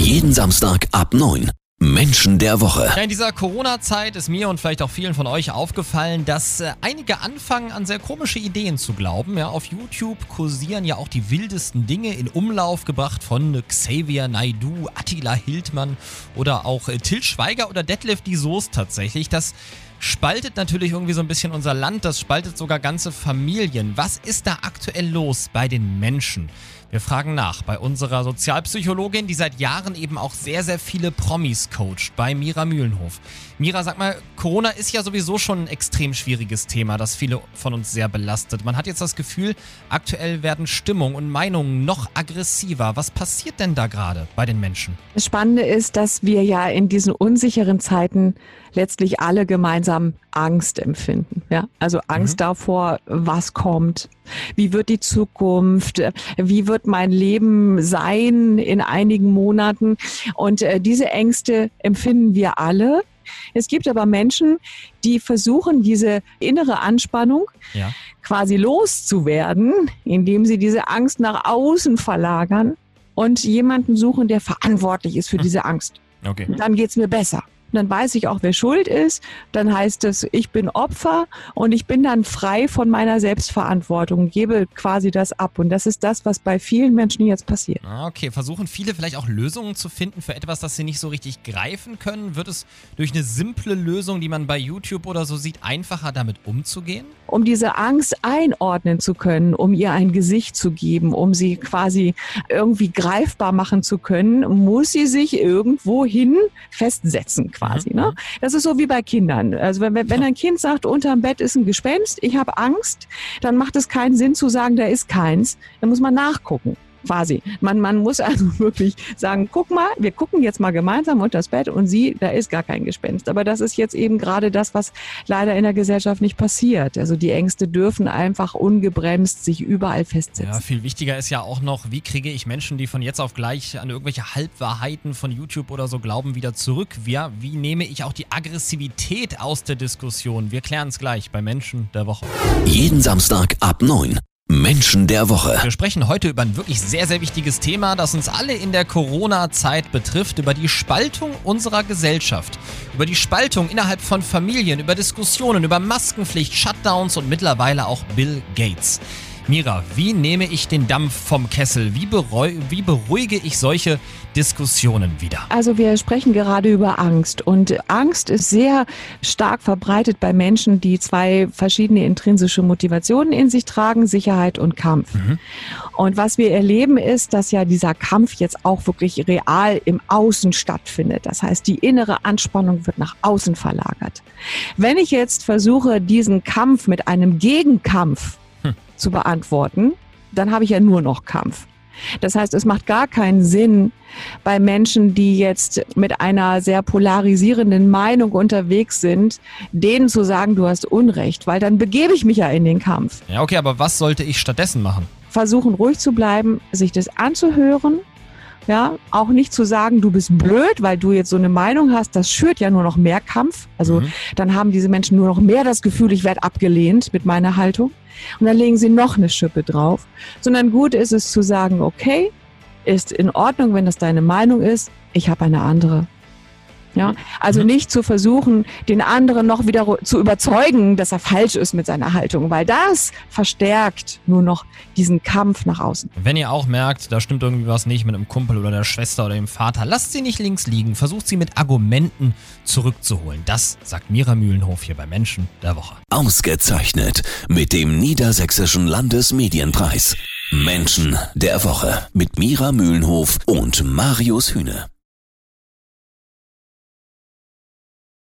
Jeden Samstag ab 9. Menschen der Woche. Ja, in dieser Corona-Zeit ist mir und vielleicht auch vielen von euch aufgefallen, dass äh, einige anfangen an sehr komische Ideen zu glauben. Ja, auf YouTube kursieren ja auch die wildesten Dinge in Umlauf gebracht von Xavier Naidu, Attila Hildmann oder auch äh, Till Schweiger oder Detlef die Soest tatsächlich. Das spaltet natürlich irgendwie so ein bisschen unser Land, das spaltet sogar ganze Familien. Was ist da aktuell los bei den Menschen? Wir fragen nach bei unserer Sozialpsychologin, die seit Jahren eben auch sehr, sehr viele Promis coacht, bei Mira Mühlenhof. Mira, sag mal, Corona ist ja sowieso schon ein extrem schwieriges Thema, das viele von uns sehr belastet. Man hat jetzt das Gefühl, aktuell werden Stimmung und Meinungen noch aggressiver. Was passiert denn da gerade bei den Menschen? Das Spannende ist, dass wir ja in diesen unsicheren Zeiten letztlich alle gemeinsam Angst empfinden. Ja, also Angst mhm. davor, was kommt, wie wird die Zukunft, wie wird mein Leben sein in einigen Monaten. Und äh, diese Ängste empfinden wir alle. Es gibt aber Menschen, die versuchen, diese innere Anspannung ja. quasi loszuwerden, indem sie diese Angst nach außen verlagern und jemanden suchen, der verantwortlich ist für hm. diese Angst. Okay. Dann geht's mir besser dann weiß ich auch, wer schuld ist. Dann heißt es, ich bin Opfer und ich bin dann frei von meiner Selbstverantwortung, gebe quasi das ab. Und das ist das, was bei vielen Menschen jetzt passiert. Ah, okay, versuchen viele vielleicht auch Lösungen zu finden für etwas, das sie nicht so richtig greifen können. Wird es durch eine simple Lösung, die man bei YouTube oder so sieht, einfacher damit umzugehen? Um diese Angst einordnen zu können, um ihr ein Gesicht zu geben, um sie quasi irgendwie greifbar machen zu können, muss sie sich irgendwohin festsetzen quasi. Ne? Mhm. Das ist so wie bei Kindern. Also wenn, wenn ein Kind sagt, unterm Bett ist ein Gespenst, ich habe Angst, dann macht es keinen Sinn zu sagen, da ist keins. Dann muss man nachgucken quasi. Man, man muss also wirklich sagen, guck mal, wir gucken jetzt mal gemeinsam unter das Bett und sie, da ist gar kein Gespenst. Aber das ist jetzt eben gerade das, was leider in der Gesellschaft nicht passiert. Also die Ängste dürfen einfach ungebremst sich überall festsetzen. Ja, viel wichtiger ist ja auch noch, wie kriege ich Menschen, die von jetzt auf gleich an irgendwelche Halbwahrheiten von YouTube oder so glauben, wieder zurück? Ja, wie nehme ich auch die Aggressivität aus der Diskussion? Wir klären es gleich bei Menschen der Woche. Jeden Samstag ab 9 Menschen der Woche. Wir sprechen heute über ein wirklich sehr, sehr wichtiges Thema, das uns alle in der Corona-Zeit betrifft, über die Spaltung unserer Gesellschaft, über die Spaltung innerhalb von Familien, über Diskussionen, über Maskenpflicht, Shutdowns und mittlerweile auch Bill Gates. Mira, wie nehme ich den Dampf vom Kessel? Wie, wie, beruhige ich solche Diskussionen wieder? Also wir sprechen gerade über Angst und Angst ist sehr stark verbreitet bei Menschen, die zwei verschiedene intrinsische Motivationen in sich tragen, Sicherheit und Kampf. Mhm. Und was wir erleben ist, dass ja dieser Kampf jetzt auch wirklich real im Außen stattfindet. Das heißt, die innere Anspannung wird nach außen verlagert. Wenn ich jetzt versuche, diesen Kampf mit einem Gegenkampf zu beantworten, dann habe ich ja nur noch Kampf. Das heißt, es macht gar keinen Sinn bei Menschen, die jetzt mit einer sehr polarisierenden Meinung unterwegs sind, denen zu sagen, du hast Unrecht, weil dann begebe ich mich ja in den Kampf. Ja, okay, aber was sollte ich stattdessen machen? Versuchen ruhig zu bleiben, sich das anzuhören, ja, auch nicht zu sagen, du bist blöd, weil du jetzt so eine Meinung hast, das schürt ja nur noch mehr Kampf. Also mhm. dann haben diese Menschen nur noch mehr das Gefühl, ich werde abgelehnt mit meiner Haltung. Und dann legen sie noch eine Schippe drauf. Sondern gut ist es zu sagen, okay, ist in Ordnung, wenn das deine Meinung ist, ich habe eine andere. Ja, also mhm. nicht zu versuchen, den anderen noch wieder zu überzeugen, dass er falsch ist mit seiner Haltung, weil das verstärkt nur noch diesen Kampf nach außen. Wenn ihr auch merkt, da stimmt irgendwie was nicht mit einem Kumpel oder der Schwester oder dem Vater, lasst sie nicht links liegen, versucht sie mit Argumenten zurückzuholen. Das sagt Mira Mühlenhof hier bei Menschen der Woche. Ausgezeichnet mit dem Niedersächsischen Landesmedienpreis. Menschen der Woche mit Mira Mühlenhof und Marius Hühne.